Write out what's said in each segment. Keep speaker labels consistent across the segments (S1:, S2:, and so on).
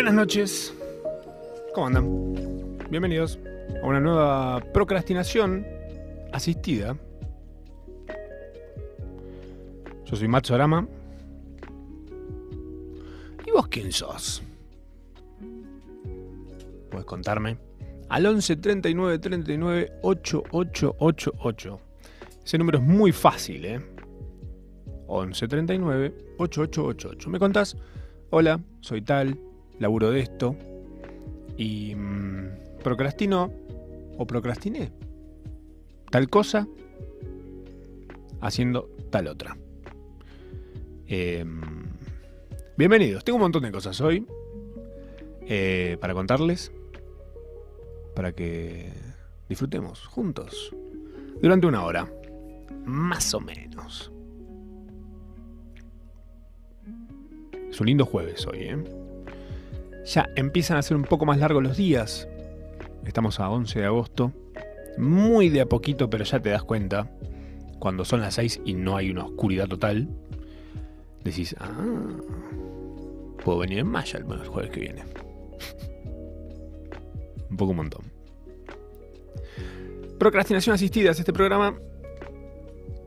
S1: Buenas noches. ¿Cómo andan? Bienvenidos a una nueva procrastinación asistida. Yo soy Matt Sorama. ¿Y vos quién sos? Puedes contarme al 11 39 39 8888. Ese número es muy fácil, ¿eh? 11 39 8888. ¿Me contás? Hola, soy tal, laburo de esto y mmm, procrastino o procrastiné tal cosa haciendo tal otra. Eh, bienvenidos, tengo un montón de cosas hoy eh, para contarles, para que disfrutemos juntos durante una hora, más o menos. Es un lindo jueves hoy, ¿eh? Ya empiezan a ser un poco más largos los días. Estamos a 11 de agosto. Muy de a poquito, pero ya te das cuenta. Cuando son las 6 y no hay una oscuridad total. Decís, ah, puedo venir en mayo el jueves que viene. un poco un montón. Procrastinación asistida es este programa.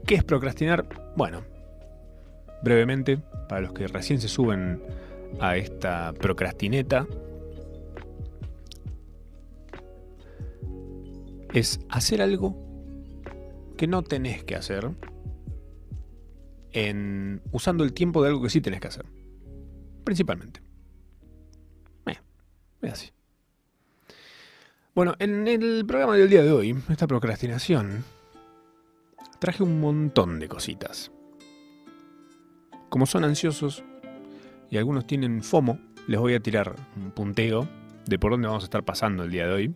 S1: ¿Qué es procrastinar? Bueno, brevemente, para los que recién se suben a esta procrastineta, es hacer algo que no tenés que hacer en usando el tiempo de algo que sí tenés que hacer. Principalmente. Eh, es así. Bueno, en el programa del día de hoy, esta procrastinación, traje un montón de cositas. Como son ansiosos y algunos tienen FOMO, les voy a tirar un punteo de por dónde vamos a estar pasando el día de hoy.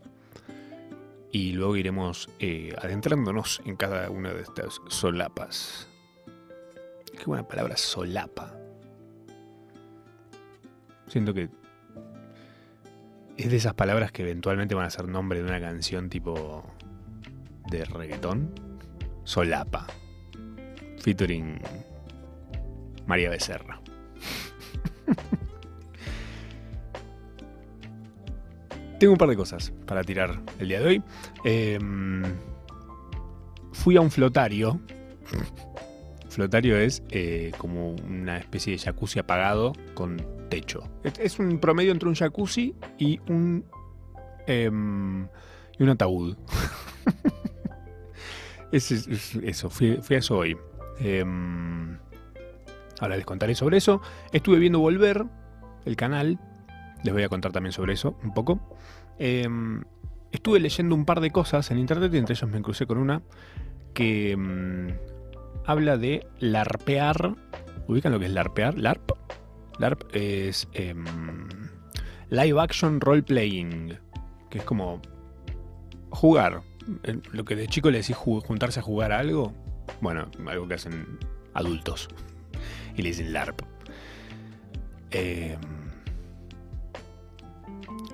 S1: Y luego iremos eh, adentrándonos en cada una de estas solapas. Qué buena palabra, solapa. Siento que es de esas palabras que eventualmente van a ser nombre de una canción tipo de reggaetón. Solapa. Featuring María Becerra. Tengo un par de cosas para tirar el día de hoy. Em, fui a un flotario. Flotario es eh, como una especie de jacuzzi apagado con techo. Es un promedio entre un jacuzzi y un. Em, y un ataúd. es, eso, fui, a eso hoy. Ahora les contaré sobre eso. Estuve viendo Volver, el canal. Les voy a contar también sobre eso un poco. Em, estuve leyendo un par de cosas en internet y entre ellos me crucé con una que em, habla de larpear. ¿Ubican lo que es larpear? LARP. LARP es em, Live Action Role Playing, que es como jugar. Lo que de chico le decís juntarse a jugar a algo. Bueno, algo que hacen adultos y le dicen LARP. Em,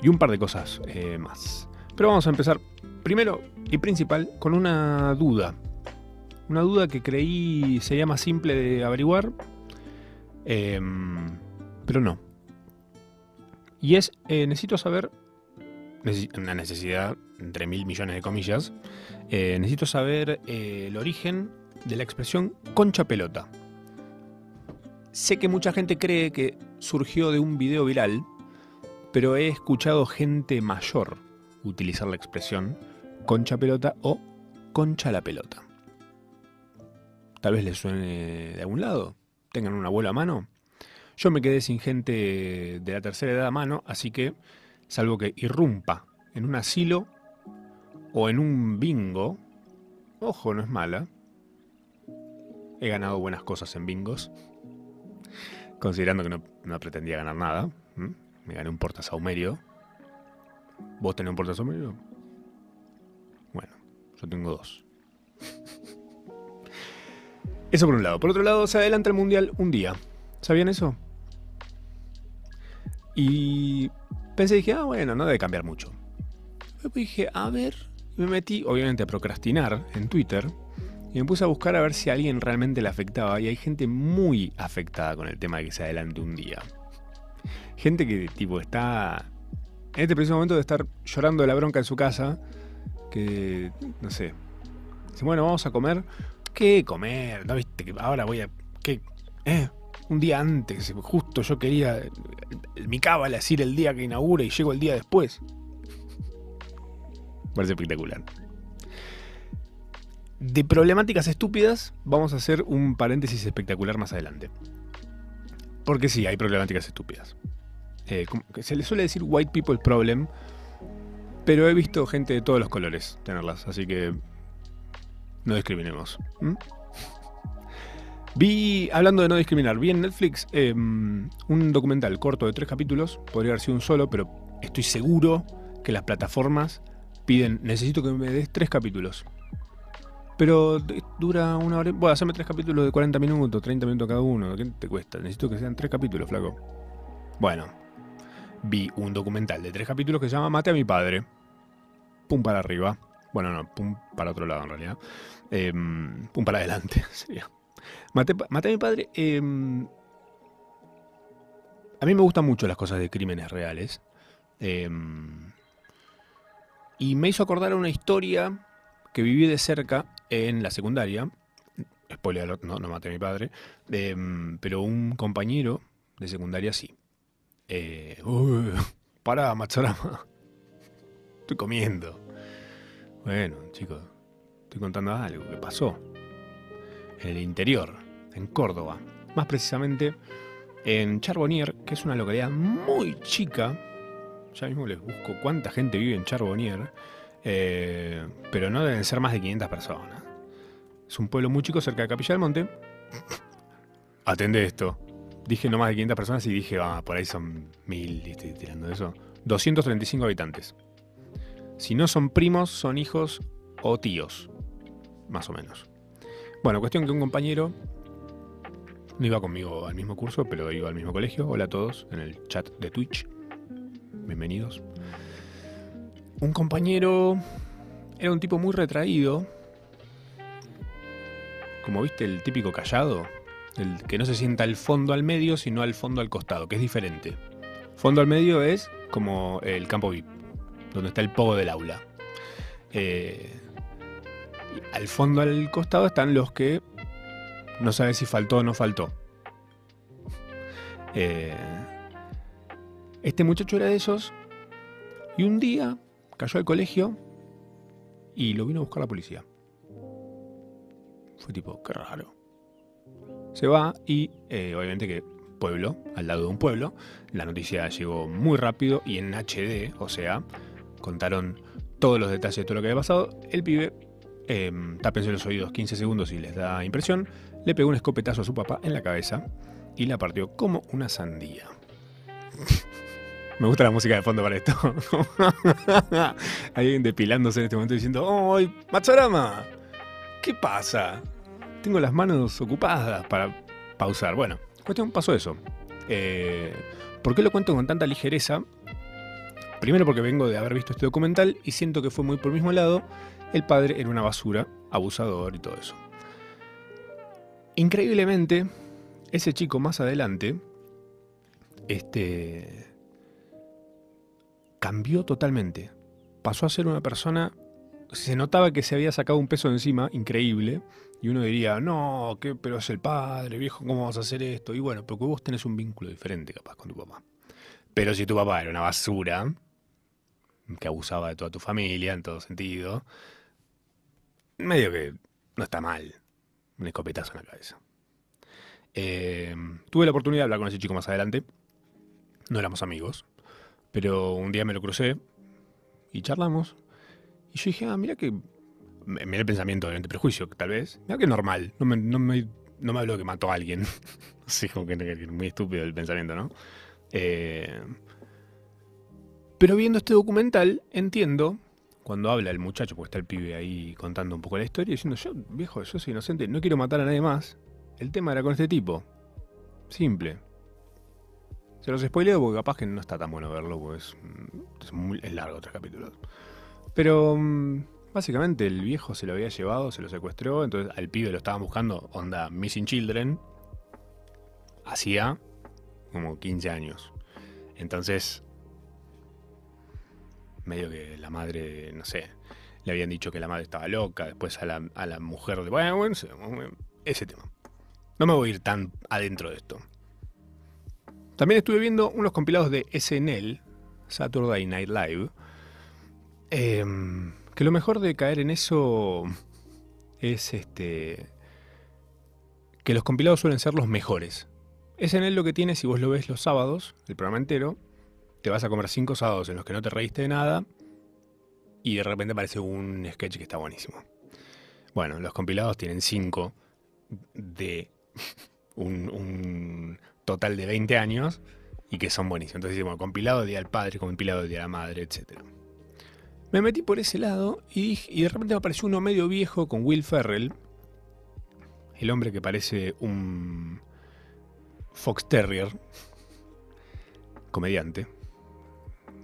S1: y un par de cosas eh, más. Pero vamos a empezar primero y principal con una duda. Una duda que creí sería más simple de averiguar, em, pero no. Y es, eh, necesito saber, una necesidad entre mil millones de comillas, eh, necesito saber el origen de la expresión concha pelota. Sé que mucha gente cree que surgió de un video viral, pero he escuchado gente mayor utilizar la expresión concha pelota o concha la pelota. Tal vez les suene de algún lado, tengan un abuelo a mano. Yo me quedé sin gente de la tercera edad a mano, así que, salvo que irrumpa en un asilo o en un bingo, ojo, no es mala. He ganado buenas cosas en bingos considerando que no, pretendía ganar nada. Me gané un portasaumerio. ¿Vos tenés un portasaumerio? Bueno, yo tengo dos. Eso por un lado. Por otro lado, se adelanta el mundial un día. ¿Sabían eso? Y pensé, dije, ah, bueno, no debe cambiar mucho. Dije, a ver, me metí, obviamente, a procrastinar en Twitter y me puse a buscar a ver si alguien realmente le afectaba. Y hay gente muy afectada con el tema de que se adelante un día. gente que tipo está en este preciso momento de estar llorando de la bronca en su casa, que no sé. Dice, bueno, vamos a comer. ¿Qué comer? ¿No viste que ahora voy a qué eh, un día antes, justo yo quería mi cábala decir el día que inaugura y llego el día después. Parece espectacular. De problemáticas estúpidas, vamos a hacer un paréntesis espectacular más adelante. Porque sí, hay problemáticas estúpidas. Eh, se le suele decir white people problem, pero he visto gente de todos los colores tenerlas, así que no discriminemos. Vi, hablando de no discriminar, vi en Netflix em, un documental corto de tres capítulos, podría haber sido un solo, pero estoy seguro que las plataformas piden, necesito que me des tres capítulos. Pero dura una hora. Bueno, hacerme tres capítulos de 40 minutos, 30 minutos cada uno. ¿Qué te cuesta? Necesito que sean tres capítulos, flaco. Bueno, vi un documental de tres capítulos que se llama Mate a mi padre. Pum para arriba. Bueno, no, pum para otro lado en realidad. Em, pum para adelante sería. Mate, a mi padre. Em, a mí me gustan mucho las cosas de crímenes reales. Em, y me hizo acordar una historia que viví de cerca en la secundaria. Spoiler, no, maté a mi padre. pero un compañero de secundaria sí. Eh, para, Matsurama. Estoy comiendo. Bueno, chicos, estoy contando algo que pasó. En el interior, en Córdoba. Más precisamente en Charbonnier, que es una localidad muy chica. Ya mismo les busco cuánta gente vive en Charbonnier. Eh, pero no deben ser más de 500 personas. Es un pueblo muy chico cerca de Capilla del Monte. Atende esto dije no más de 500 personas y dije, ah, por ahí son mil, estoy tirando eso. 235 habitantes. Si no son primos, son hijos o tíos, más o menos. Bueno, cuestión que un compañero no iba conmigo al mismo curso, pero iba al mismo colegio. Hola a todos en el chat de Twitch. Bienvenidos. Un compañero era un tipo muy retraído. Como viste, el típico callado, el que no se sienta al fondo al medio, sino al fondo al costado, que es diferente. Fondo al medio es como el campo VIP, donde está el pogo del aula. Eh, al fondo al costado están los que no sabes si faltó o no faltó. Eh, este muchacho era de esos y un día cayó al colegio y lo vino a buscar la policía. Fue tipo, qué raro. Se va y eh, obviamente que pueblo, al lado de un pueblo, la noticia llegó muy rápido y en HD, o sea, contaron todos los detalles de todo lo que había pasado. El pibe, eh, los oídos 15 segundos y les da impresión, le pegó un escopetazo a su papá en la cabeza y la partió como una sandía. Me gusta la música de fondo para esto. Alguien depilándose en este momento diciendo, ¡Ay, Matsurama! ¿Qué pasa? tengo las manos ocupadas para pausar. Bueno, cuestión, pasó eso. Eh, ¿Por qué lo cuento con tanta ligereza? Primero porque vengo de haber visto este documental y siento que fue muy por el mismo lado. El padre era una basura, abusador y todo eso. Increíblemente, ese chico más adelante, este, cambió totalmente. Pasó a ser una persona, se notaba que se había sacado un peso encima, increíble, y uno diría, no, ¿qué? pero es el padre, viejo, ¿cómo vas a hacer esto? Y bueno, porque vos tenés un vínculo diferente capaz con tu papá. Pero si tu papá era una basura, que abusaba de toda tu familia en todo sentido, medio que no está mal. Un escopetazo en la cabeza. Eh, tuve la oportunidad de hablar con ese chico más adelante. No éramos amigos. Pero un día me lo crucé y charlamos. Y yo dije, ah, mira que me el pensamiento, obviamente, prejuicio, tal vez. Mira que normal. No me, no me, no me que mató a alguien. sí, como que, muy estúpido el pensamiento, ¿no? Eh, pero viendo este documental, entiendo, cuando habla el muchacho, porque está el pibe ahí contando un poco la historia, diciendo, yo, viejo, yo soy inocente, no quiero matar a nadie más. El tema era con este tipo. Simple. Se los spoileo porque capaz que no está tan bueno verlo, porque es, es largo tres capítulos. Pero mm, Básicamente el viejo se lo había llevado, se lo secuestró, entonces al pibe lo estaban buscando, onda Missing Children, hacía como 15 años. Entonces, medio que la madre, no sé, le habían dicho que la madre estaba loca, después a la, a la mujer de... Bueno, bueno, ese tema. No me voy a ir tan adentro de esto. También estuve viendo unos compilados de SNL, Saturday Night Live, em, que lo mejor de caer en eso es este que los compilados suelen ser los mejores. SNL lo que tiene, si vos lo ves los sábados, el programa entero, te vas a comer cinco sábados en los que no te reíste de nada y de repente aparece un sketch que está buenísimo. Bueno, los compilados tienen cinco de un, total de 20 años y que son buenísimos. Entonces decimos, compilado de Día del Padre, compilado de Día de la Madre, etc. Me metí por ese lado y, de repente me apareció uno medio viejo con Will Ferrell, el hombre que parece un Fox Terrier, comediante,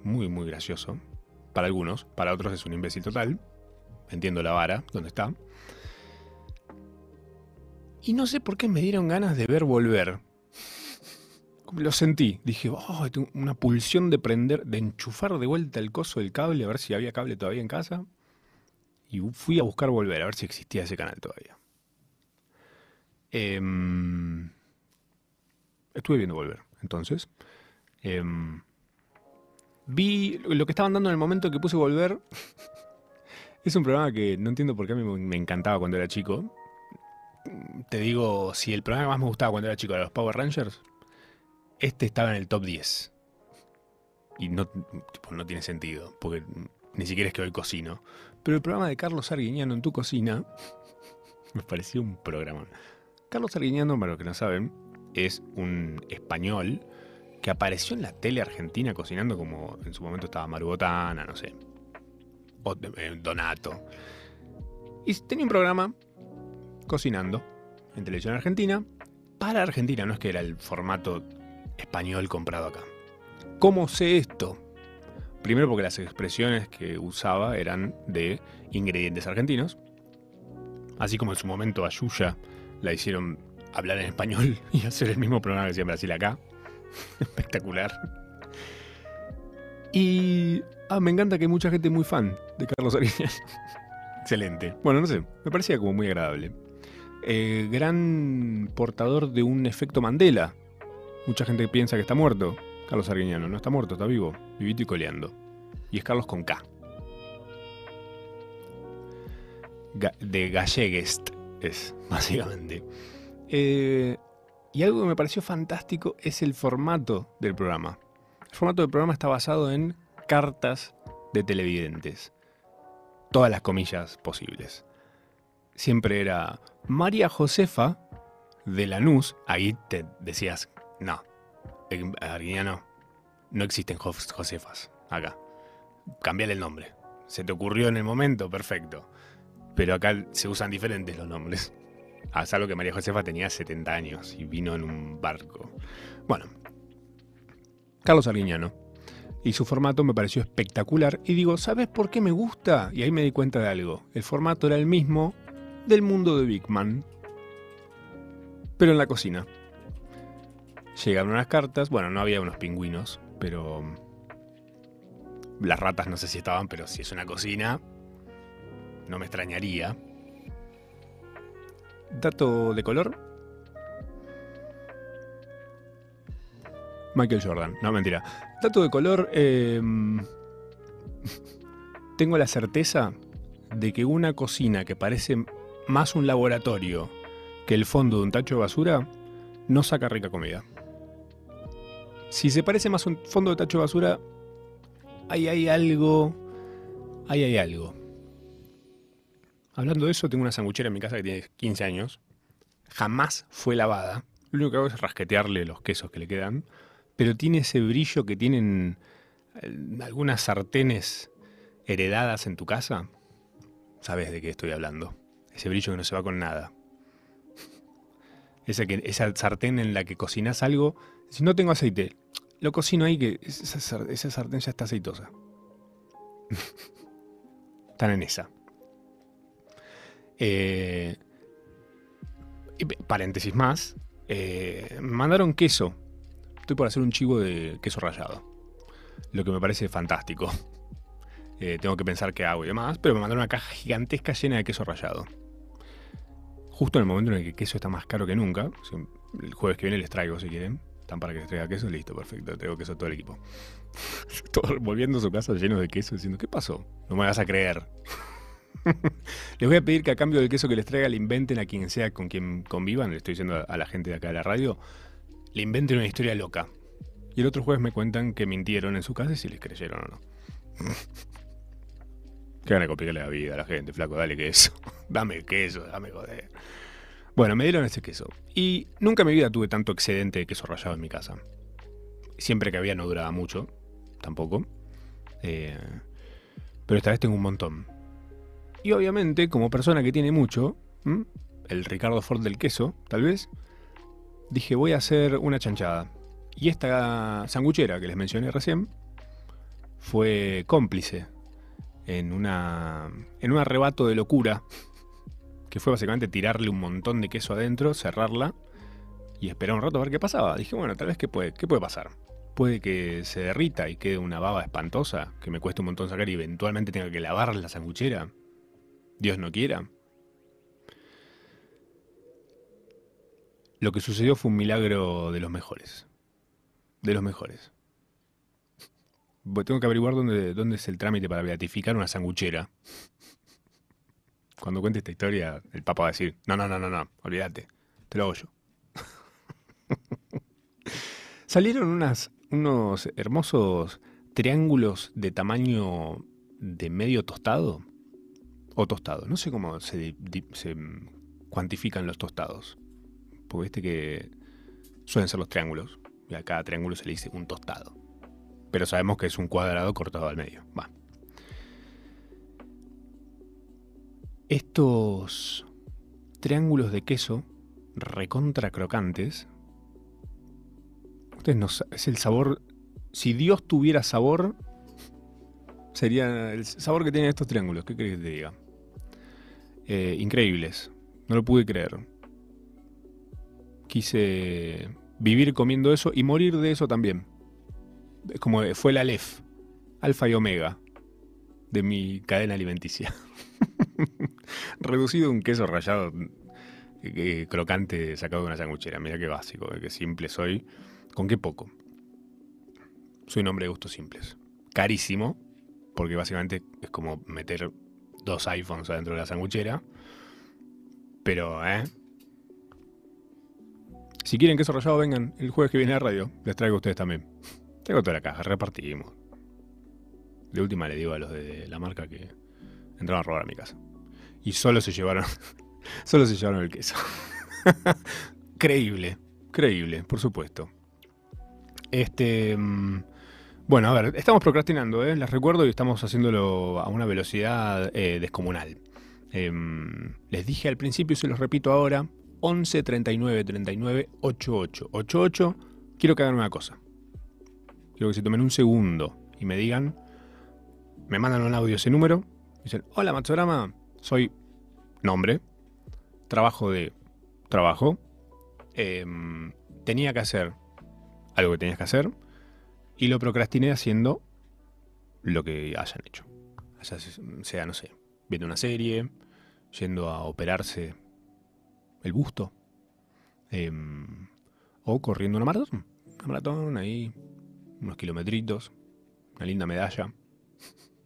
S1: muy, muy gracioso, para algunos, para otros es un imbécil total, entiendo la vara, donde está. Y no sé por qué me dieron ganas de ver volver. Lo sentí. Dije, oh, una pulsión de prender, de enchufar de vuelta el coso del cable, a ver si había cable todavía en casa. Y fui a buscar volver, a ver si existía ese canal todavía. Em, estuve viendo volver, entonces. Em, vi lo que estaban dando en el momento que puse volver. es un programa que no entiendo por qué a mí me encantaba cuando era chico te digo, si el programa que más me gustaba cuando era chico era los Power Rangers, este estaba en el top 10. Y no, no tiene sentido, porque ni siquiera es que hoy cocino. Pero el programa de Carlos Arguiñano en tu cocina me pareció un programa. Carlos Arguiñano, para los que no saben, es un español que apareció en la tele argentina cocinando como en su momento estaba Marubotana, no sé, o eh, Donato. Y tenía un programa cocinando en televisión argentina para Argentina, no es que era el formato español comprado acá. ¿Cómo sé esto? Primero porque las expresiones que usaba eran de ingredientes argentinos, así como en su momento a Yuya la hicieron hablar en español y hacer el mismo programa que hacía en Brasil acá. Espectacular. Y ah, me encanta que hay mucha gente muy fan de Carlos Arias. Excelente. Bueno, no sé, me parecía como muy agradable. Eh, gran portador de un efecto Mandela. Mucha gente piensa que está muerto. Carlos Arguiñano no está muerto, está vivo, vivito y coleando. Y es Carlos con K. de Galleguest es, básicamente. Eh, y algo que me pareció fantástico es el formato del programa. El formato del programa está basado en cartas de televidentes. Todas las comillas posibles siempre era María Josefa de Lanús. Ahí te decías, no, en Arguiñano no existen Josefas acá. Cambiale el nombre. Se te ocurrió en el momento, perfecto. Pero acá se usan diferentes los nombres. Ah, salvo que María Josefa tenía 70 años y vino en un barco. Bueno, Carlos Arguiñano. Y su formato me pareció espectacular. Y digo, ¿sabes por qué me gusta? Y ahí me di cuenta de algo. El formato era el mismo del mundo de Big Man, pero en la cocina. Llegaron unas cartas, bueno, no había unos pingüinos, pero las ratas no sé si estaban, pero si es una cocina, no me extrañaría. Dato de color. Michael Jordan, no mentira. Dato de color. Em, tengo la certeza de que una cocina que parece más un laboratorio que el fondo de un tacho de basura, no saca rica comida. Si se parece más a un fondo de tacho de basura, ahí hay algo. Ahí hay algo. Hablando de eso, tengo una sanguchera en mi casa que tiene 15 años. Jamás fue lavada. Lo único que hago es rasquetearle los quesos que le quedan. Pero tiene ese brillo que tienen eh, algunas sartenes heredadas en tu casa. Sabes de qué estoy hablando. Ese brillo que no se va con nada. Esa, esa sartén en la que cocinas algo. Si no tengo aceite, lo cocino ahí que esa, sartén ya está aceitosa. Están en esa. Eh, paréntesis más. Eh, mandaron queso. estoy por hacer un chivo de queso rallado. Lo que me parece fantástico. Eh, tengo que pensar qué hago y demás, pero me mandaron una caja gigantesca llena de queso rallado. Justo en el momento en el que el queso está más caro que nunca. El jueves que viene les traigo si quieren. Están para que les traiga queso, listo, perfecto. Tengo queso todo el equipo. Todo volviendo a su casa lleno de queso, diciendo, ¿qué pasó? No me vas a creer. les voy a pedir que a cambio del queso que les traiga le inventen a quien sea con quien convivan, le estoy diciendo a la gente de acá de la radio, le inventen una historia loca. Y el otro jueves me cuentan que mintieron en su casa y si les creyeron o no. Que van a complicarle la vida a la gente, flaco, dale queso. dame queso, dame joder. Bueno, me dieron ese queso. Y nunca en mi vida tuve tanto excedente de queso rallado en mi casa. Siempre que había no duraba mucho, tampoco. Eh, pero esta vez tengo un montón. Y obviamente, como persona que tiene mucho, el Ricardo Ford del queso, tal vez, dije voy a hacer una chanchada. Y esta sanguchera que les mencioné recién fue cómplice en, una, en un arrebato de locura, que fue básicamente tirarle un montón de queso adentro, cerrarla y esperar un rato a ver qué pasaba. Dije, bueno, tal vez qué puede, qué puede pasar. Puede que se derrita y quede una baba espantosa, que me cueste un montón sacar y eventualmente tenga que lavar la sanguchera. Dios no quiera. Lo que sucedió fue un milagro de los mejores. De los mejores. Tengo que averiguar dónde, dónde es el trámite para beatificar una sanguchera. Cuando cuente esta historia, el Papa va a decir, no, no, no, no, no, olvídate, te lo hago yo. Salieron unos hermosos triángulos de tamaño de medio tostado o tostado. No sé cómo se, se cuantifican los tostados. Porque viste que suelen ser los triángulos. Y a cada triángulo se le dice un tostado. Pero sabemos que es un cuadrado cortado al medio. Va. Estos triángulos de queso recontra crocantes. Ustedes no es el sabor. Si Dios tuviera sabor, sería el sabor que tienen estos triángulos. ¿Qué crees que te diga? Eh, increíbles. No lo pude creer. Quise vivir comiendo eso y morir de eso también. Es como fue la Aleph, alfa y omega de mi cadena alimenticia. Reducido un queso rallado eh, crocante sacado de una sanguchera. Mira qué básico, eh, qué simple soy. ¿Con qué poco? Soy un hombre de gustos simples. Carísimo, porque básicamente es como meter dos iPhones adentro de la sanguchera. Pero, ¿eh? Si quieren queso rallado, vengan el jueves que viene a radio. Les traigo a ustedes también. Tengo toda la caja, repartimos. De última le digo a los de la marca que entraron a robar a mi casa. Y solo se llevaron. solo se llevaron el queso. creíble, creíble, por supuesto. Este. Mm, bueno, a ver, estamos procrastinando, ¿eh? les recuerdo y estamos haciéndolo a una velocidad eh, descomunal. Em, les dije al principio y se los repito ahora: 11 39 39 88 88. Quiero que hagan una cosa. Quiero que se tomen un segundo y me digan, me mandan un audio ese número, dicen, hola Matsorama, soy nombre, trabajo de trabajo, em, tenía que hacer algo que tenías que hacer y lo procrastiné haciendo lo que hayan hecho. O sea, no sé, viendo una serie, yendo a operarse el busto, em, o corriendo una maratón. Una maratón ahí, unos kilometritos, una linda medalla.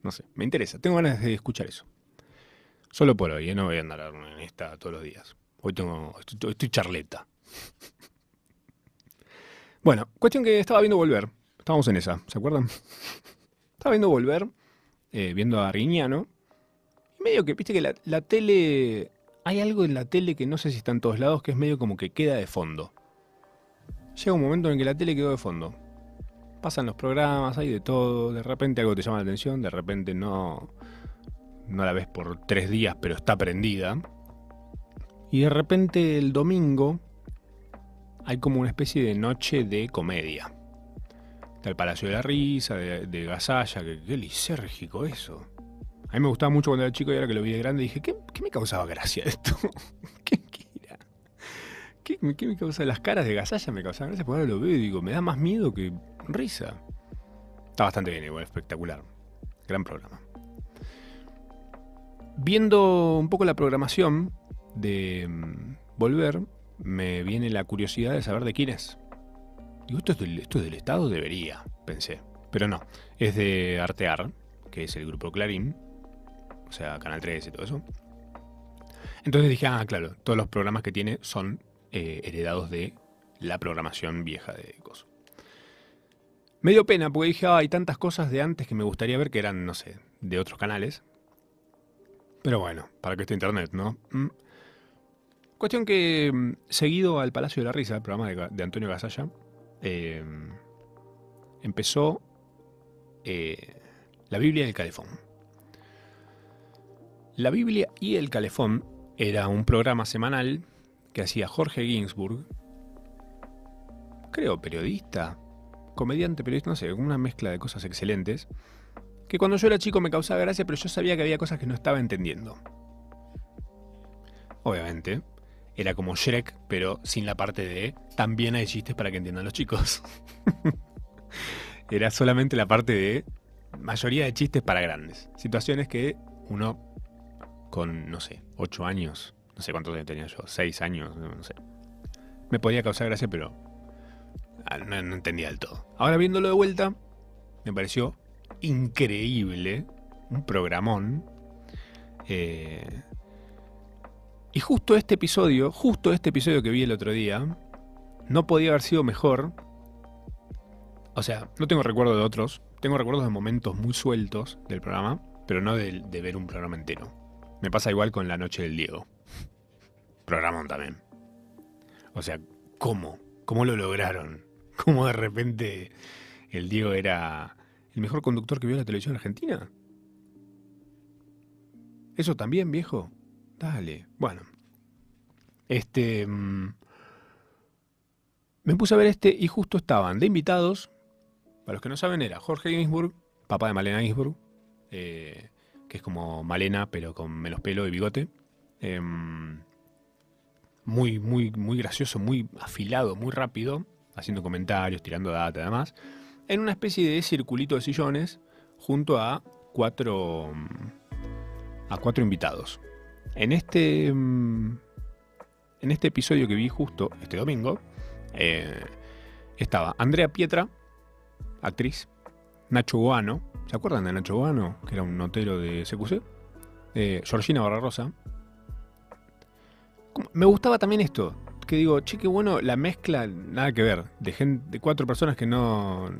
S1: No sé, me interesa, tengo ganas de escuchar eso. Solo por hoy, ¿eh? no voy a andar en esta todos los días. Hoy tengo, estoy, charleta. Bueno, cuestión que estaba viendo Volver. Estábamos en esa, ¿se acuerdan? Estaba viendo Volver, eh, viendo a Riñano. Y medio que, viste que la, la, tele... Hay algo en la tele que no sé si está en todos lados, que es medio como que queda de fondo. Llega un momento en que la tele quedó de fondo pasan los programas, hay de todo, de repente algo te llama la atención, de repente no, no la ves por tres días, pero está prendida. Y de repente el domingo hay como una especie de noche de comedia. Está el Palacio de la Risa, de, de Gasalla, qué lisérgico eso. A mí me gustaba mucho cuando era chico y ahora que lo vi de grande dije, ¿qué, me causaba gracia esto? ¿Qué, ¿Qué, qué me causa? Las caras de Gasalla me causan gracias porque ahora lo veo y digo, me da más miedo que risa. Está bastante bien, igual, espectacular. Gran programa. Viendo un poco la programación de mm, Volver, me viene la curiosidad de saber de quién es. Digo, ¿esto es del, del Estado? Debería, pensé. Pero no, es de Artear, que es el grupo Clarín, o sea, Canal 3 y todo eso. Entonces dije, ah, claro, todos los programas que tiene son eh, heredados de la programación vieja de Coso. Me dio pena porque dije, ah, hay tantas cosas de antes que me gustaría ver que eran, no sé, de otros canales. Pero bueno, para que esté internet, ¿no? Mm. Cuestión que, mm, seguido al Palacio de la Risa, el programa de, Antonio Gasalla, eh, empezó eh, la Biblia y el Calefón. La Biblia y el Calefón era un programa semanal que hacía Jorge Ginsburg, creo periodista, comediante, periodista, no sé, una mezcla de cosas excelentes, que cuando yo era chico me causaba gracia, pero yo sabía que había cosas que no estaba entendiendo. Obviamente, era como Shrek, pero sin la parte de también hay chistes para que entiendan los chicos. era solamente la parte de mayoría de chistes para grandes. Situaciones que uno con, no sé, 8 años, no sé cuántos años tenía yo, 6 años, no sé. Me podía causar gracia, pero ah, no, entendía del todo. Ahora viéndolo de vuelta, me pareció increíble, un programón. Eh, y justo este episodio, justo este episodio que vi el otro día, no podía haber sido mejor. O sea, no tengo recuerdo de otros, tengo recuerdos de momentos muy sueltos del programa, pero no de, de ver un programa entero. Me pasa igual con La Noche del Diego. Programón también. O sea, ¿cómo? ¿Cómo lo lograron? ¿Cómo de repente el Diego era el mejor conductor que vio la televisión argentina? Eso también, viejo. Dale. Bueno. Este. Mm, me puse a ver este y justo estaban de invitados. Para los que no saben, era Jorge Ginsburg, papá de Malena Ginsburg. Eh, que es como Malena, pero con menos pelo y bigote. Em, muy, muy, muy gracioso, muy afilado, muy rápido, haciendo comentarios, tirando data y demás, en una especie de circulito de sillones junto a cuatro, a cuatro invitados. En este, em, en este episodio que vi justo este domingo, eh, estaba Andrea Pietra, actriz, Nacho Guano, ¿Se acuerdan de Nacho Guano? Que era un notero de CQC. Eh, Georgina Barrarosa. Me gustaba también esto. Que digo, che, qué bueno la mezcla, nada que ver. De, gente, de cuatro personas que no,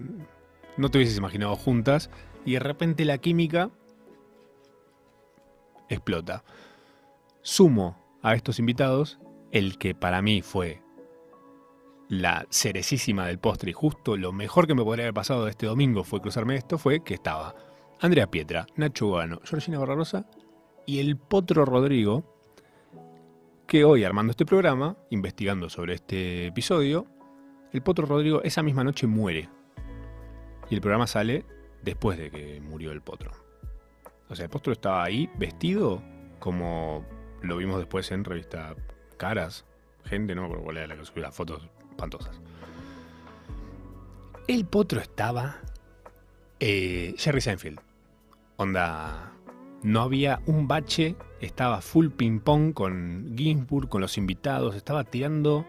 S1: no te hubieses imaginado juntas. Y de repente la química explota. Sumo a estos invitados el que para mí fue la cerecísima del postre y justo lo mejor que me podría haber pasado este domingo fue cruzarme esto, fue que estaba Andrea Pietra, Nacho Gano, Georgina Barbarosa y el Potro Rodrigo, que hoy armando este programa, investigando sobre este episodio, el Potro Rodrigo esa misma noche muere. Y el programa sale después de que murió el Potro. O sea, el Potro estaba ahí vestido como lo vimos después en revista Caras. Gente, no me cuál era la que subió las fotos espantosas. El potro estaba eh, Jerry Seinfeld. Onda, no había un bache, estaba full ping pong con Ginsburg, con los invitados, estaba tirando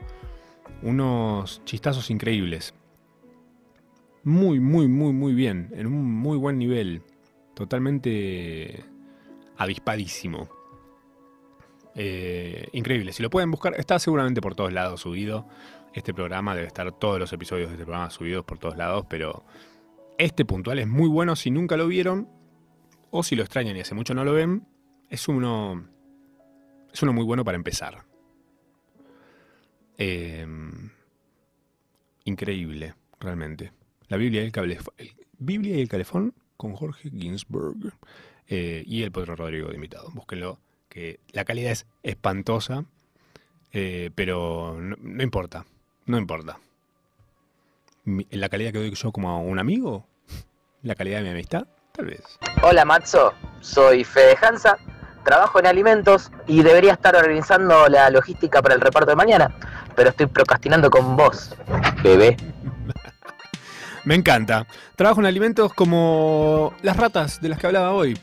S1: unos chistazos increíbles. Muy, muy, muy, muy bien, en un muy buen nivel. Totalmente avispadísimo. Eh, increíble, si lo pueden buscar, está seguramente por todos lados subido. Este programa debe estar todos los episodios de este programa subidos por todos lados, pero este puntual es muy bueno si nunca lo vieron o si lo extrañan y hace mucho no lo ven. Es uno, es uno muy bueno para empezar. Em, increíble, realmente. La Biblia y el, Calefón, Biblia y el Calefón con Jorge Ginsburg eh, y el Potro Rodrigo de invitado. Búsquenlo, que la calidad es espantosa, eh, pero no importa. No importa. ¿La calidad que doy yo como un amigo? ¿La calidad de mi amistad? Tal vez.
S2: Hola Matzo, soy Fede Hansa. Trabajo en alimentos y debería estar organizando la logística para el reparto de mañana, pero estoy procrastinando con vos, bebé.
S1: Me encanta. Trabajo en alimentos como las ratas de las que hablaba hoy.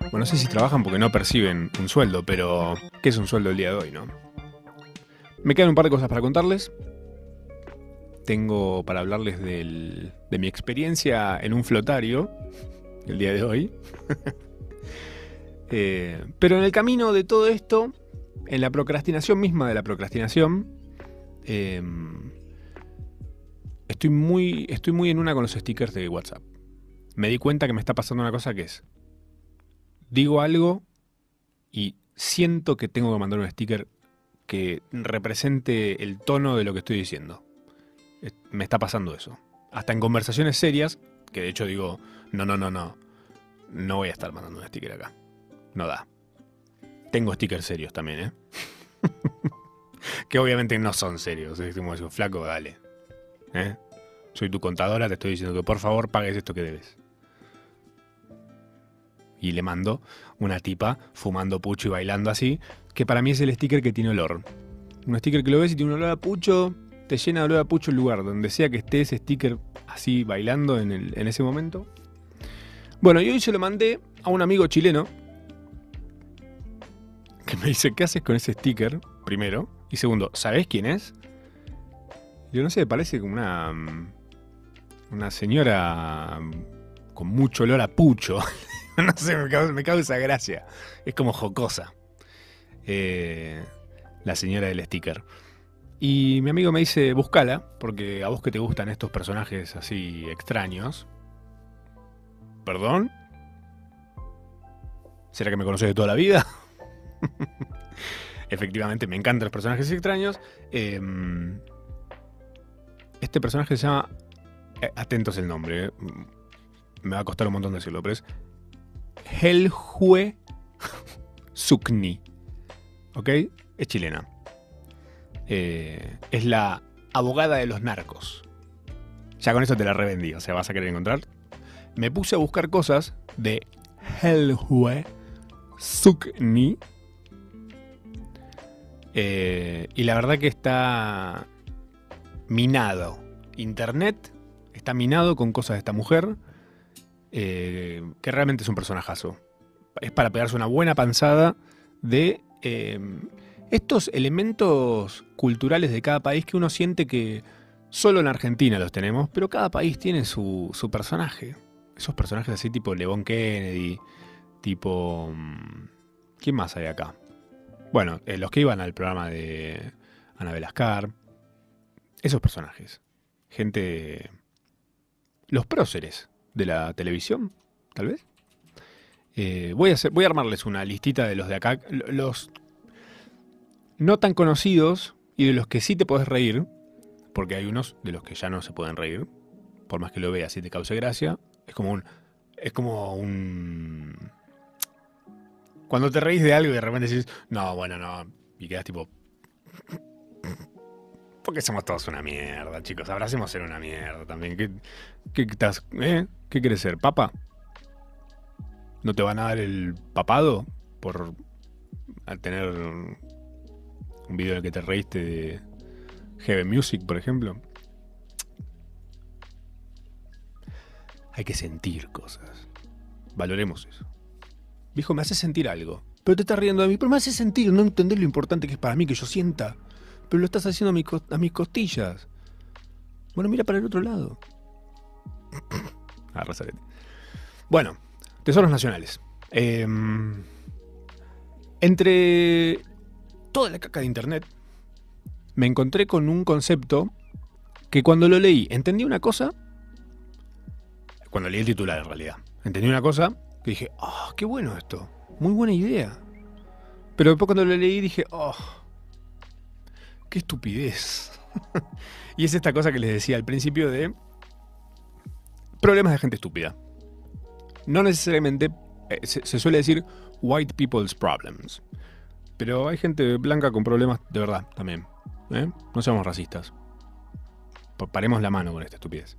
S1: Bueno, no sé si trabajan porque no perciben un sueldo, pero ¿qué es un sueldo el día de hoy, no? Me quedan un par de cosas para contarles. Tengo para hablarles del, de mi experiencia en un flotario el día de hoy. Eh, pero en el camino de todo esto, en la procrastinación misma de la procrastinación, em, estoy, muy, estoy muy en una con los stickers de WhatsApp. Me di cuenta que me está pasando una cosa que es, digo algo y siento que tengo que mandar un sticker que represente el tono de lo que estoy diciendo. Me está pasando eso. Hasta en conversaciones serias, que de hecho digo, no, no, no, no, no voy a estar mandando un sticker acá. No da. Tengo stickers serios también, ¿eh? que obviamente no son serios. Es como decir, flaco, dale. ¿Eh? Soy tu contadora, te estoy diciendo que por favor pagues esto que debes. Y le mando una tipa fumando pucho y bailando así, que para mí es el sticker que tiene olor. Un sticker que lo ves y tiene un olor a pucho, te llena de olor a pucho el lugar, donde sea que esté ese sticker así bailando en, en ese momento. Bueno, y hoy se lo mandé a un amigo chileno me dice, ¿qué haces con ese sticker? Primero. Y segundo, ¿sabes quién es? Yo no sé, parece como una. Mm, una señora mm, con mucho olor a pucho. no sé, me causa, gracia. Es como jocosa. Eh, la señora del sticker. Y mi amigo me dice, buscala, porque a vos que te gustan estos personajes así extraños. ¿Perdón? ¿Será que me conoces de toda la vida? Efectivamente, me encantan los personajes extraños. Em, este personaje se llama. Eh, atentos el nombre. Eh, me va a costar un montón decirlo, pero es. Helhue Sukni. ¿Ok? Es chilena. Eh, es la abogada de los narcos. Ya con eso te la revendí, o sea, vas a querer encontrar. Me puse a buscar cosas de Helhue Sukni eh, y la verdad que está minado. Internet está minado con cosas de esta mujer, eh, que realmente es un personajazo. Es para pegarse una buena panzada de eh, estos elementos culturales de cada país que uno siente que solo en Argentina los tenemos, pero cada país tiene su, su personaje. Esos personajes así tipo Levon Kennedy, tipo... Mm, ¿Quién más hay acá? Bueno, eh, los que iban al programa de Ana Ascar, esos personajes, gente, los próceres de la televisión, tal vez. Eh, voy, a hacer, voy a armarles una listita de los de acá, los no tan conocidos y de los que sí te puedes reír, porque hay unos de los que ya no se pueden reír, por más que lo veas y te cause gracia, es como un, es como un cuando te reís de algo y de repente decís, no, bueno, no. Y quedas tipo. Porque somos todos una mierda, chicos. Abracemos ser una mierda también. ¿Qué, qué, estás, eh? ¿Qué quieres ser? ¿Papa? ¿No te van a dar el papado por tener un video en el que te reíste de Heaven Music, por ejemplo? Hay que sentir cosas. Valoremos eso. Viejo, me hace sentir algo. Pero te estás riendo de mí. Pero me hace sentir, no entender lo importante que es para mí que yo sienta. Pero lo estás haciendo a, mis costillas. Bueno, mira para el otro lado. ah, Bueno, tesoros nacionales. Em, entre toda la caca de internet, me encontré con un concepto que cuando lo leí entendí una cosa. Cuando leí el titular, en realidad. Entendí una cosa que dije, oh, qué bueno esto, muy buena idea. Pero después cuando lo leí dije, oh, qué estupidez. y es esta cosa que les decía al principio de problemas de gente estúpida. No necesariamente, eh, se, suele decir white people's problems. Pero hay gente blanca con problemas de verdad también. ¿eh? No seamos racistas. Paremos la mano con esta estupidez.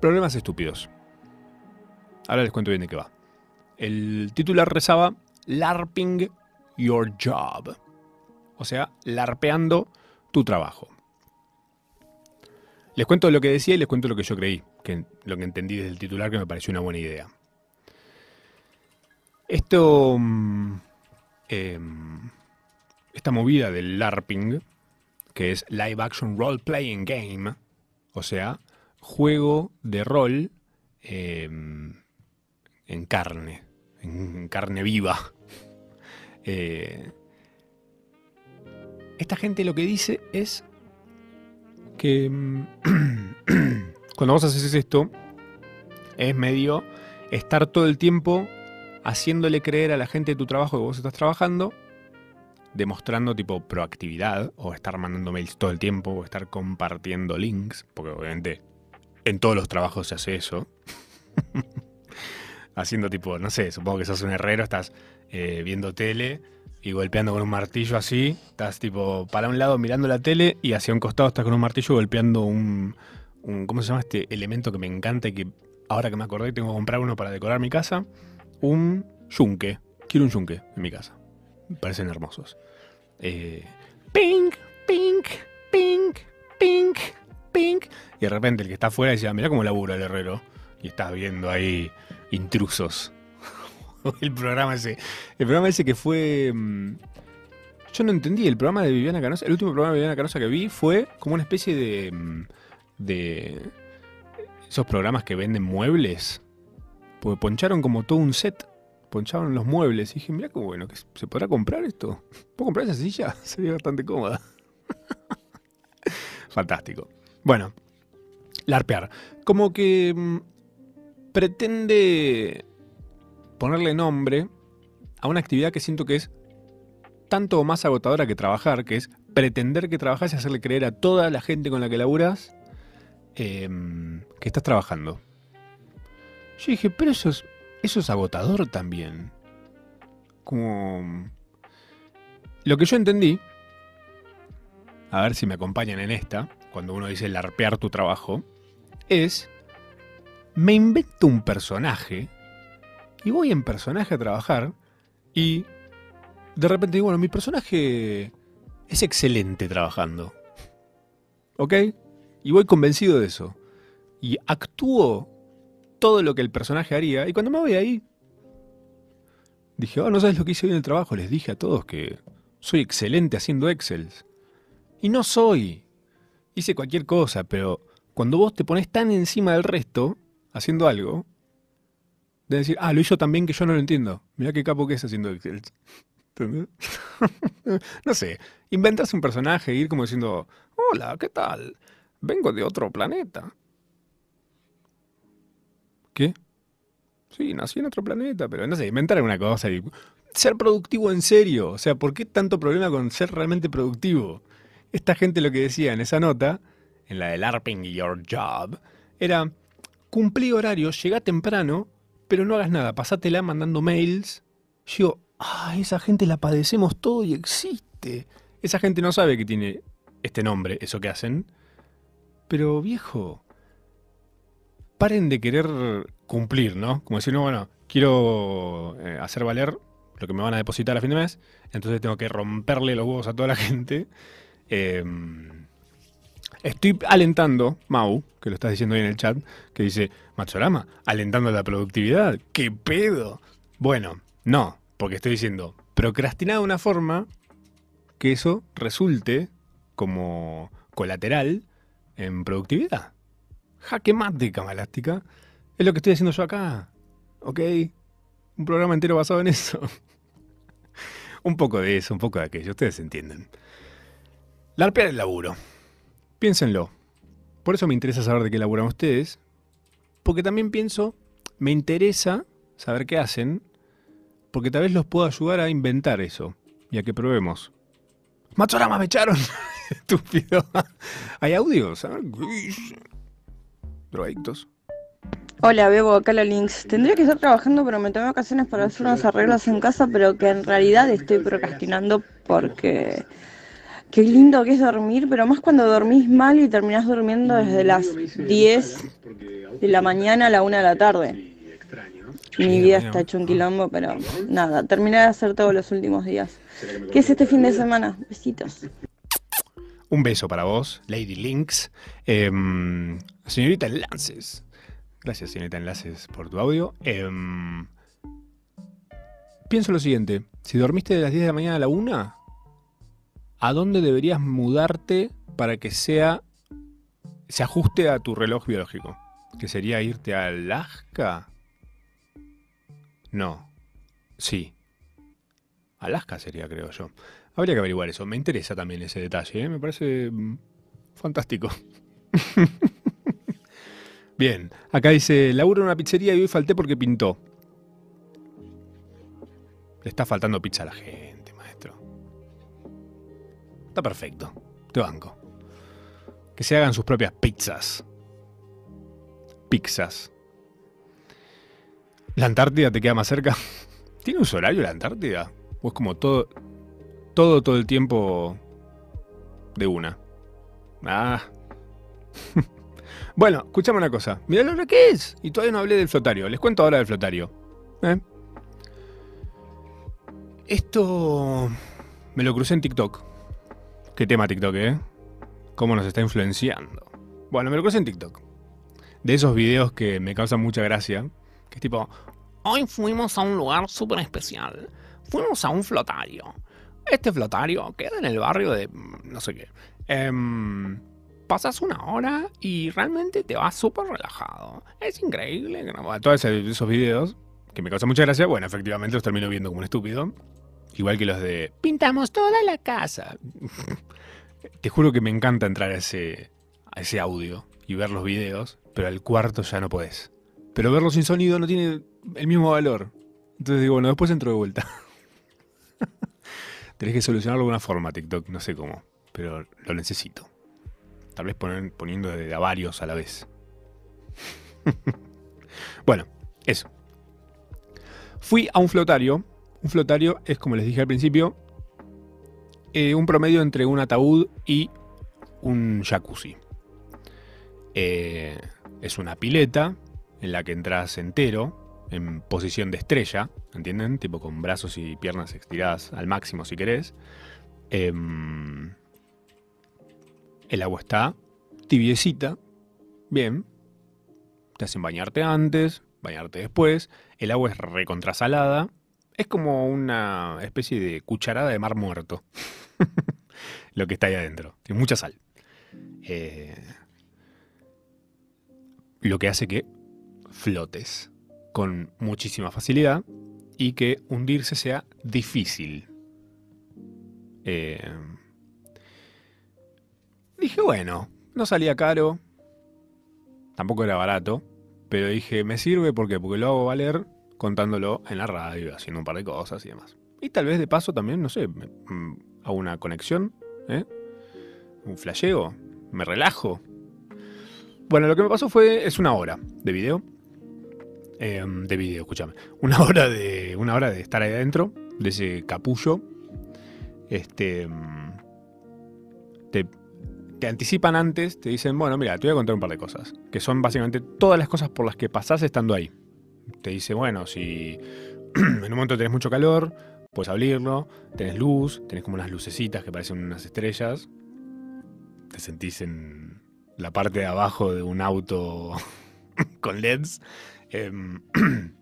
S1: Problemas estúpidos. Ahora les cuento bien de qué va. El titular rezaba LARPing Your Job. O sea, larpeando tu trabajo. Les cuento lo que decía y les cuento lo que yo creí, que lo que entendí desde el titular que me pareció una buena idea. Esto, mm, em, esta movida del LARPing, que es Live Action Role Playing Game, o sea, juego de rol em, en carne, en carne viva. Eh, esta gente lo que dice es que mm, cuando vos haces esto, es medio estar todo el tiempo haciéndole creer a la gente de tu trabajo que vos estás trabajando, demostrando tipo proactividad, o estar mandando mails todo el tiempo, o estar compartiendo links, porque obviamente en todos los trabajos se hace eso. Haciendo tipo, no sé, supongo que sos un herrero, estás eh, viendo tele y golpeando con un martillo así. Estás tipo para un lado mirando la tele y hacia un costado estás con un martillo golpeando un, ¿cómo se llama este elemento que me encanta y que ahora que me acordé tengo que comprar uno para decorar mi casa? Un yunque. Quiero un yunque en mi casa. Me parecen hermosos. Eh, pink, pink, pink, pink, pink. Y de repente el que está afuera dice, ah, mira cómo labura el herrero. Y estás viendo ahí intrusos. el programa ese. El programa ese que fue. Mm, yo no entendí. El programa de Viviana Canosa. El último programa de Viviana Canosa que vi fue como una especie de. Mm, de. Esos programas que venden muebles. Porque poncharon como todo un set. Poncharon los muebles. Y dije, mira qué bueno, que ¿se podrá comprar esto? ¿Puedo comprar esa silla? Sería bastante cómoda. Fantástico. Bueno, larpear. Como que mm, pretende ponerle nombre a una actividad que siento que es tanto más agotadora que trabajar, que es pretender que trabajas y hacerle creer a toda la gente con la que laburas em, que estás trabajando. Yo dije, pero eso es, eso es agotador también. Como... Lo que yo entendí, a ver si me acompañan en esta, cuando uno dice larpear tu trabajo, es, me invento un personaje y voy en personaje a trabajar y de repente digo, bueno, mi personaje es excelente trabajando. ¿Ok? Y voy convencido de eso. Y actúo todo lo que el personaje haría. Y cuando me voy ahí, dije, oh, no sabes lo que hice hoy en el trabajo. Les dije a todos que soy excelente haciendo Excel. Y no soy. Hice cualquier cosa, pero cuando vos te pones tan encima del resto, haciendo algo, de decir, ah, lo hizo tan bien que yo no lo entiendo. Mira qué capo que es haciendo Excel. no sé, inventarse un personaje e ir como diciendo, hola, ¿qué tal? Vengo de otro planeta. ¿Qué? Sí, nací en otro planeta, pero no sé, inventar alguna cosa y ser productivo en serio. O sea, ¿por qué tanto problema con ser realmente productivo? Esta gente lo que decía en esa nota, en la de LARPing Your Job, era, cumplí horario, llega temprano, pero no hagas nada, pasátela mandando mails. Yo, ah, esa gente la padecemos todo y existe. Esa gente no sabe que tiene este nombre, eso que hacen. Pero viejo, paren de querer cumplir, ¿no? Como decir, no, bueno, quiero eh, hacer valer lo que me van a depositar a fin de mes, entonces tengo que romperle los huevos a toda la gente. Eh, Estoy alentando, Mau, que lo estás diciendo ahí en el chat, que dice, Machorama, alentando la productividad. ¿Qué pedo? Bueno, no, porque estoy diciendo, procrastinar de una forma que eso resulte como colateral en productividad. Jaque mate, cama elástica. Es lo que estoy haciendo yo acá. ¿Ok? Un programa entero basado en eso. un poco de eso, un poco de aquello. Ustedes entienden. Larpear el laburo. Piénsenlo. Por eso me interesa saber de qué laburan ustedes. Porque también pienso, me interesa saber qué hacen. Porque tal vez los puedo ayudar a inventar eso. Y a que probemos. ¡Machorama, me echaron! Estúpido. ¿Hay audios? Drogadictos.
S3: Hola, Bebo, acá la Links. Tendría que estar trabajando, pero me tomé vacaciones para hacer unos arreglos en casa, pero que en realidad estoy procrastinando porque Qué lindo que es dormir, pero más cuando dormís mal y terminás durmiendo desde las 10 de la mañana a la 1 de la tarde. Mi vida está hecho un quilombo, pero nada, terminé de hacer todos los últimos días. ¿Qué es este fin de semana? Besitos.
S1: Un beso para vos, Lady Links. Em, señorita Enlaces. Gracias, señorita Enlaces, por tu audio. Em, pienso lo siguiente. Si dormiste de las 10 de la mañana a la 1, ¿a dónde deberías mudarte para que sea se ajuste a tu reloj biológico? Que sería irte a Alaska. No. Sí. Alaska sería, creo yo. Habría que averiguar eso. Me interesa también ese detalle. ¿eh? Me parece mm, fantástico. Bien. Acá dice, laburo en una pizzería y hoy falté porque pintó. Le está faltando pizza a la gente. Está perfecto. Te banco. Que se hagan sus propias pizzas. Pizzas. ¿La Antártida te queda más cerca? ¿Tiene un horario la Antártida? ¿O es como todo, todo, todo el tiempo de una? Ah. bueno, escuchame una cosa. Mirá lo que es. Y todavía no hablé del flotario. Les cuento ahora del flotario. ¿Eh? Esto me lo crucé en TikTok. ¿Qué tema TikTok, eh? ¿Cómo nos está influenciando? Bueno, me lo crucé en TikTok. De esos videos que me causan mucha gracia. Que es tipo, hoy fuimos a un lugar súper especial. Fuimos a un flotario. Este flotario queda en el barrio de mm, no sé qué. Em, pasas una hora y realmente te vas súper relajado. Es increíble. Todos esos videos que me causan mucha gracia, bueno, efectivamente los termino viendo como un estúpido. Igual que los de pintamos toda la casa. Te juro que me encanta entrar a ese, a ese audio y ver los videos, pero al cuarto ya no podés. Pero verlo sin sonido no tiene el mismo valor. Entonces digo, bueno, después entro de vuelta. Tenés que solucionarlo de alguna forma, TikTok, no sé cómo, pero lo necesito. Tal vez poner, poniendo de a varios a la vez. bueno, eso. Fui a un flotario un flotario es, como les dije al principio, eh, un promedio entre un ataúd y un jacuzzi. Eh, es una pileta en la que entras entero, en posición de estrella, ¿entienden? Tipo con brazos y piernas estiradas al máximo si querés. Em, el agua está tibiecita, bien. Te hacen bañarte antes, bañarte después. El agua es recontrasalada es como una especie de cucharada de mar muerto. Lo que está ahí adentro. Tiene mucha sal. Eh, lo que hace que flotes con muchísima facilidad y que hundirse sea difícil. Eh, dije, bueno, no salía caro, tampoco era barato, pero dije, me sirve porque, porque lo hago valer contándolo en la radio, haciendo un par de cosas y demás. Y tal vez de paso también, no sé, mm, hago una conexión, ¿eh? un flasheo, me relajo. Bueno, lo que me pasó fue, es una hora de video. Em, de video, escúchame. Una hora de. Una hora de estar ahí adentro, de ese capullo. Este. Mm, te, te anticipan antes, te dicen, bueno, mira, te voy a contar un par de cosas. Que son básicamente todas las cosas por las que pasás estando ahí te dice, bueno, si en un momento tenés mucho calor, puedes abrirlo, tenés luz, tenés como unas lucecitas que parecen unas estrellas, te sentís en la parte de abajo de un auto con LEDs. Em,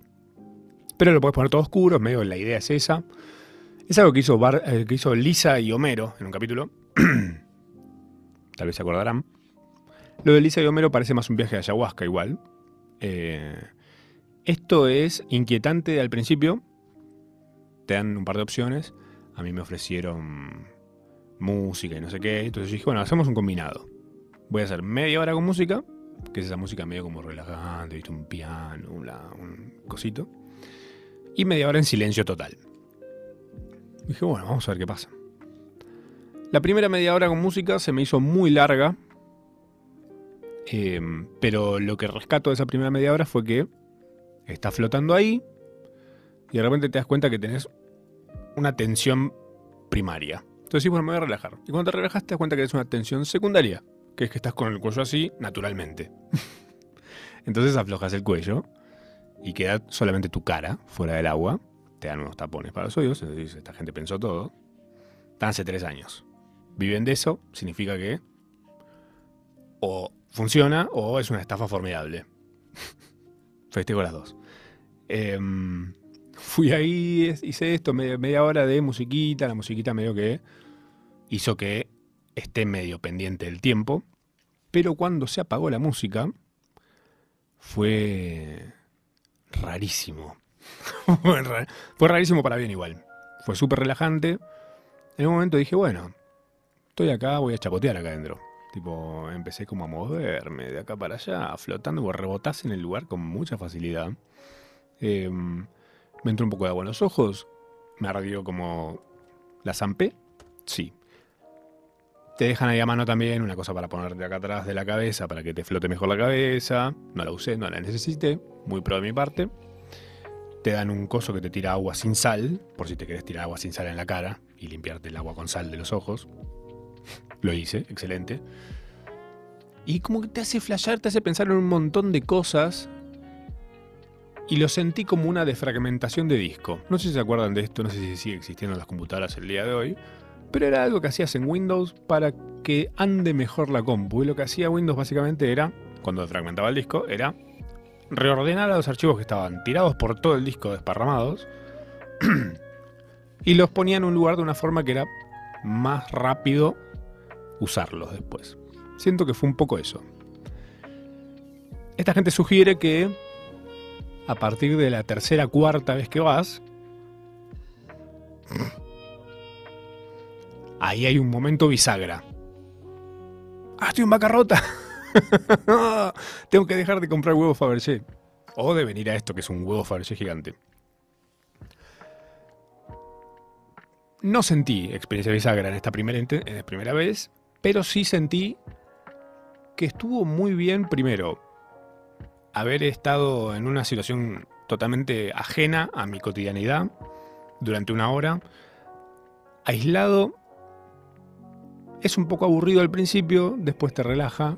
S1: pero lo puedes poner todo oscuro, medio la idea es esa. Es algo que hizo, eh, que hizo Lisa y Homero en un capítulo. Tal vez se acordarán. Lo de Lisa y Homero parece más un viaje de ayahuasca igual. Eh, esto es inquietante al principio. Te dan un par de opciones. A mí me ofrecieron música y no sé qué. Entonces dije, bueno, hacemos un combinado. Voy a hacer media hora con música, que es esa música medio como relajante, ¿viste? un piano, un cosito. Y media hora en silencio total. Dije, bueno, vamos a ver qué pasa. La primera media hora con música se me hizo muy larga. Eh, pero lo que rescato de esa primera media hora fue que Estás flotando ahí y de repente te das cuenta que tenés una tensión primaria. Entonces sí, bueno, me voy a relajar. Y cuando te relajas te das cuenta que es una tensión secundaria, que es que estás con el cuello así naturalmente. Entonces aflojas el cuello y queda solamente tu cara fuera del agua. Te dan unos tapones para los oídos. Entonces, esta gente pensó todo. Están hace tres años. Viven de eso. Significa que o funciona o es una estafa formidable. Festejo las dos. Em, fui ahí, hice esto, media, hora de musiquita. La musiquita medio que hizo que esté medio pendiente del tiempo. Pero cuando se apagó la música, fue rarísimo. fue rarísimo para bien igual. Fue súper relajante. En un momento dije, bueno, estoy acá, voy a chapotear acá adentro. Tipo, empecé como a moverme de acá para allá, flotando, o rebotás en el lugar con mucha facilidad. Em, me entró un poco de agua en los ojos, me ardió como la zampé, sí. Te dejan ahí a mano también una cosa para ponerte acá atrás de la cabeza para que te flote mejor la cabeza. No la usé, no la necesité, muy pro de mi parte. Te dan un coso que te tira agua sin sal, por si te querés tirar agua sin sal en la cara y limpiarte el agua con sal de los ojos. Lo hice, excelente. Y como que te hace flashear, te hace pensar en un montón de cosas. Y lo sentí como una defragmentación de disco. No sé si se acuerdan de esto, no sé si sigue existiendo en las computadoras el día de hoy. Pero era algo que hacías en Windows para que ande mejor la compu. Y lo que hacía Windows básicamente era, cuando defragmentaba el disco, era reordenar a los archivos que estaban tirados por todo el disco desparramados. y los ponía en un lugar de una forma que era más rápido usarlos después. Siento que fue un poco eso. Esta gente sugiere que a partir de la tercera, cuarta vez que vas, ahí hay un momento bisagra. ¡Ah, estoy en bancarrota! Tengo que dejar de comprar huevos Fabergé. O de venir a esto, que es un huevo Fabergé gigante. No sentí experiencia bisagra en esta primera, en primera vez, pero sí sentí que estuvo muy bien primero haber estado en una situación totalmente ajena a mi cotidianidad durante una hora, aislado. Es un poco aburrido al principio, después te relaja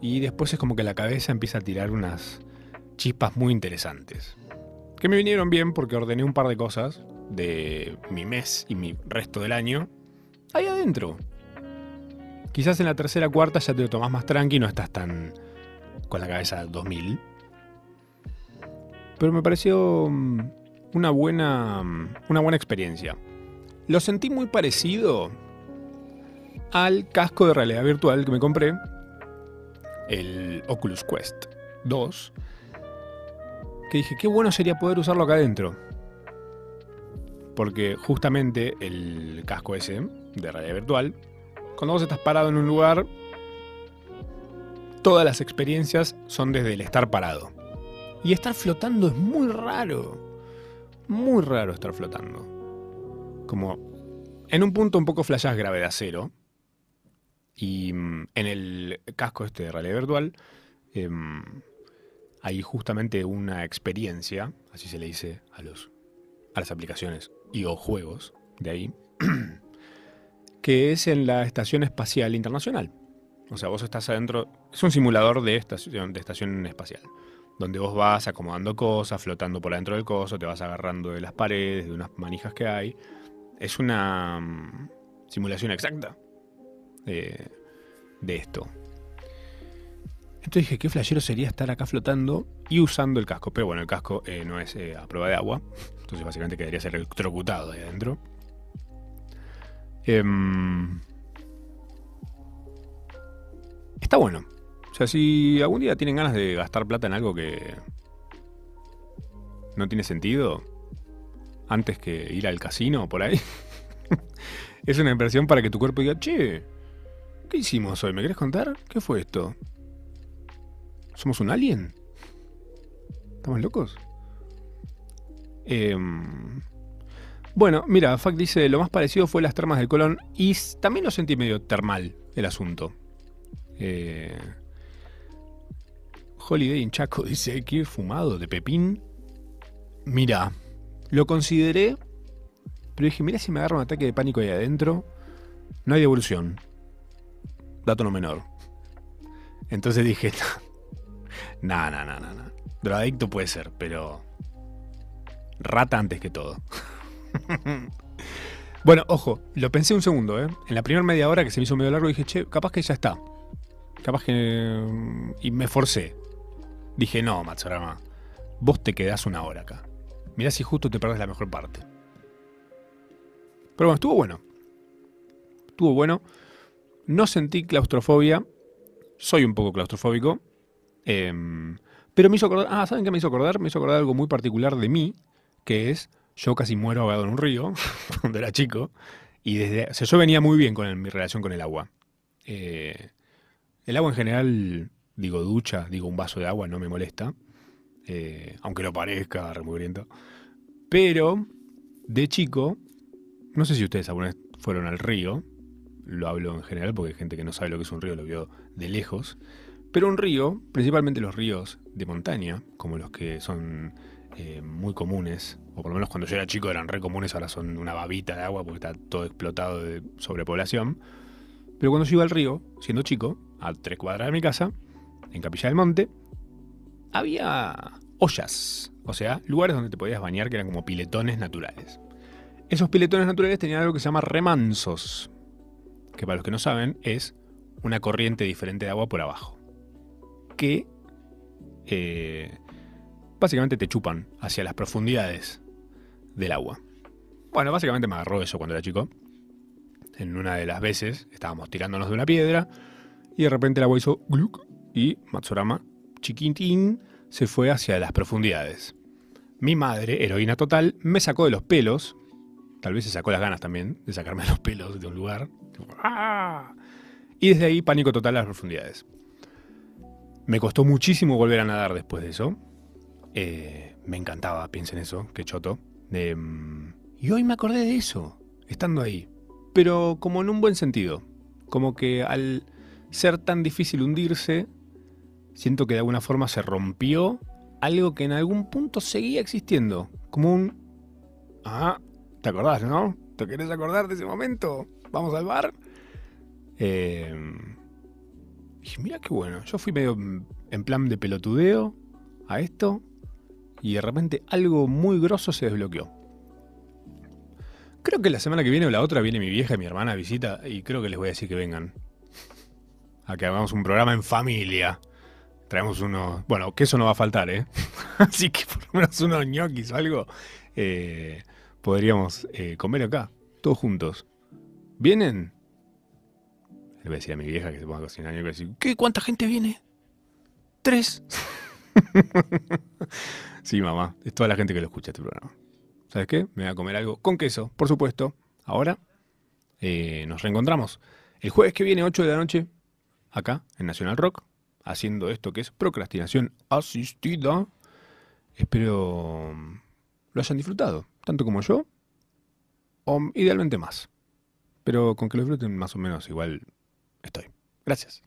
S1: y después es como que la cabeza empieza a tirar unas chispas muy interesantes. Que me vinieron bien porque ordené un par de cosas de mi mes y mi resto del año ahí adentro. Quizás en la tercera cuarta ya te lo tomás más tranqui, no estás tan con la cabeza 2000. Pero me pareció mm, una buena, mm, una buena experiencia. Lo sentí muy parecido al casco de realidad virtual que me compré, el Oculus Quest 2, que dije, qué bueno sería poder usarlo acá adentro. Porque justamente el casco ese de realidad virtual cuando vos estás parado en un lugar, todas las experiencias son desde el estar parado. Y estar flotando es muy raro. Muy raro estar flotando. Como en un punto un poco flashás gravedad cero. Y mm, en el casco este de realidad virtual em, hay justamente una experiencia, así se le dice a, los, a las aplicaciones y o juegos de ahí, que es en la Estación Espacial Internacional. O sea, vos estás adentro, es un simulador de estación, de estación espacial, donde vos vas acomodando cosas, flotando por adentro del coso, te vas agarrando de las paredes, de unas manijas que hay. Es una mm, simulación exacta de, esto. Entonces dije, qué flashero sería estar acá flotando y usando el casco. Pero bueno, el casco eh, no es eh, a prueba de agua. Entonces básicamente quedaría ser electrocutado ahí adentro. Em, está bueno. O sea, si algún día tienen ganas de gastar plata en algo que no tiene sentido, antes que ir al casino por ahí, es una inversión para que tu cuerpo diga, che, ¿qué hicimos hoy? ¿Me querés contar? ¿Qué fue esto? ¿Somos un alien? ¿Estamos locos? Eh, bueno, mira, Fact dice, lo más parecido fue las termas del Colón y también lo sentí medio termal el asunto. Eh, Holiday en Chaco dice, ¿qué fumado de pepín? Mira, lo consideré, pero dije, mira si me agarra un ataque de pánico ahí adentro, no hay devolución. Dato no menor. Entonces dije, no, no, no, no, no. Drogadicto puede ser, pero. Rata antes que todo. bueno, ojo, lo pensé un segundo, ¿eh? En la primera media hora que se me hizo medio largo dije, che, capaz que ya está. Capaz que. Y me forcé. Dije, no, Matsurama, vos te quedás una hora acá. Mirá si justo te perdés la mejor parte. Pero bueno, estuvo bueno. Estuvo bueno. No sentí claustrofobia. Soy un poco claustrofóbico. Em, pero me hizo acordar. Ah, ¿saben qué me hizo acordar? Me hizo acordar algo muy particular de mí. Que es. Yo casi muero ahogado en un río. cuando era chico. Y desde. O sea, yo venía muy bien con mi relación con el agua. Eh, el agua en general. Digo ducha, digo un vaso de agua, no me molesta. Eh, aunque lo parezca remugriento. Pero. De chico. No sé si ustedes alguna vez fueron al río lo hablo en general porque hay gente que no sabe lo que es un río, lo vio de lejos. Pero un río, principalmente los ríos de montaña, como los que son eh, muy comunes, o por lo menos cuando yo era chico eran re comunes, ahora son una babita de agua porque está todo explotado de sobrepoblación. Pero cuando yo iba al río, siendo chico, a tres cuadras de mi casa, en Capilla del Monte, había ollas, o sea, lugares donde te podías bañar que eran como piletones naturales. Esos piletones naturales tenían algo que se llama remansos, que para los que no saben es una corriente diferente de agua por abajo, que eh, básicamente te chupan hacia las profundidades del agua. Bueno, básicamente me agarró eso cuando era chico. En una de las veces estábamos tirándonos de una piedra y de repente el agua hizo gluk y Matsurama, chiquitín, se fue hacia las profundidades. Mi madre, heroína total, me sacó de los pelos. Tal vez se sacó las ganas también de sacarme los pelos de un lugar. ¡Ah! Y desde ahí pánico total a las profundidades. Me costó muchísimo volver a nadar después de eso. Eh, me encantaba, piensen eso, qué choto. Mm, y hoy me acordé de eso, estando ahí. Pero como en un buen sentido. Como que al ser tan difícil hundirse, siento que de alguna forma se rompió algo que en algún punto seguía existiendo. Como un... Ah, ¿te acordás, no? ¿Te querés acordar de ese momento? vamos al bar. Eh, dije, mira qué bueno. Yo fui medio en plan de pelotudeo a esto y de repente algo muy grosso se desbloqueó. Creo que la semana que viene o la otra viene mi vieja y mi hermana a visita y creo que les voy a decir que vengan. A que hagamos un programa en familia. Traemos unos... Bueno, que eso no va a faltar, ¿eh? Así que por lo menos unos ñoquis o algo eh, podríamos eh, comer acá, todos juntos. ¿Vienen? Le voy a decir a mi vieja que se ponga a cocinar y voy ¿qué? ¿Cuánta gente viene? ¿Tres? sí, mamá, es toda la gente que lo escucha este programa. ¿Sabes qué? Me voy a comer algo con queso, por supuesto. Ahora eh, nos reencontramos el jueves que viene, 8 de la noche, acá en Nacional Rock, haciendo esto que es procrastinación asistida. Espero lo hayan disfrutado, tanto como yo, o idealmente más. Pero con que lo disfruten más o menos igual estoy. Gracias.